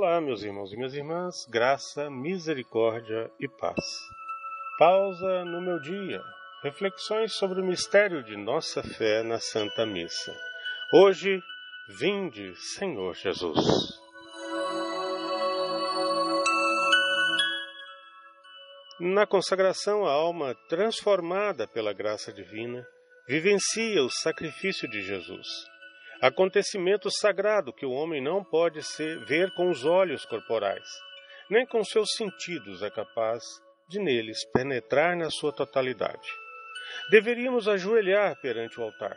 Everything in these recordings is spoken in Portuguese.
Olá, meus irmãos e minhas irmãs, graça, misericórdia e paz. Pausa no meu dia. Reflexões sobre o mistério de nossa fé na Santa Missa. Hoje, vinde, Senhor Jesus. Na consagração, a alma transformada pela graça divina vivencia o sacrifício de Jesus acontecimento sagrado que o homem não pode ser, ver com os olhos corporais, nem com seus sentidos é capaz de neles penetrar na sua totalidade. Deveríamos ajoelhar perante o altar,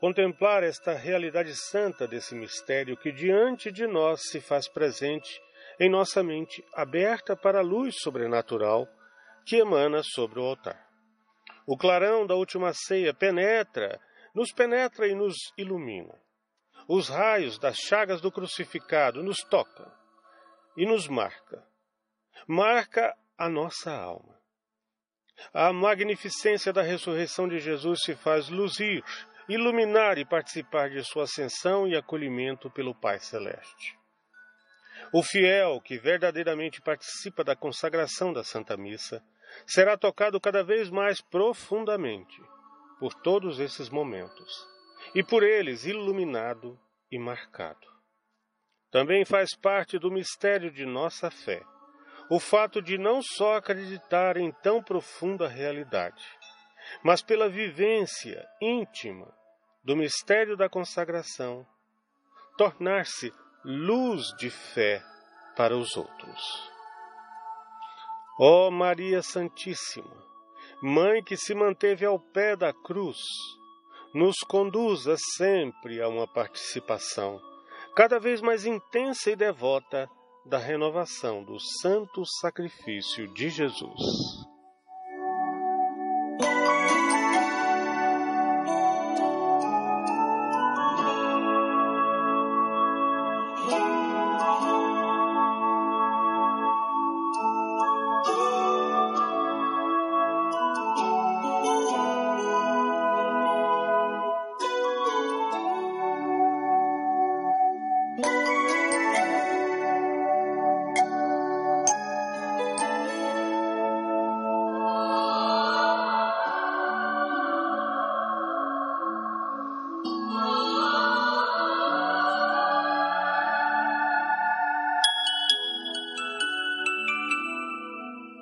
contemplar esta realidade santa desse mistério que diante de nós se faz presente em nossa mente aberta para a luz sobrenatural que emana sobre o altar. O clarão da última ceia penetra, nos penetra e nos ilumina os raios das chagas do crucificado nos toca e nos marca. Marca a nossa alma. A magnificência da ressurreição de Jesus se faz luzir, iluminar e participar de sua ascensão e acolhimento pelo Pai Celeste. O fiel que verdadeiramente participa da consagração da Santa Missa será tocado cada vez mais profundamente por todos esses momentos e por eles iluminado e marcado. Também faz parte do mistério de nossa fé o fato de não só acreditar em tão profunda realidade, mas pela vivência íntima do mistério da consagração, tornar-se luz de fé para os outros. Ó oh Maria Santíssima, Mãe que se manteve ao pé da cruz, nos conduza sempre a uma participação cada vez mais intensa e devota da renovação do santo sacrifício de Jesus.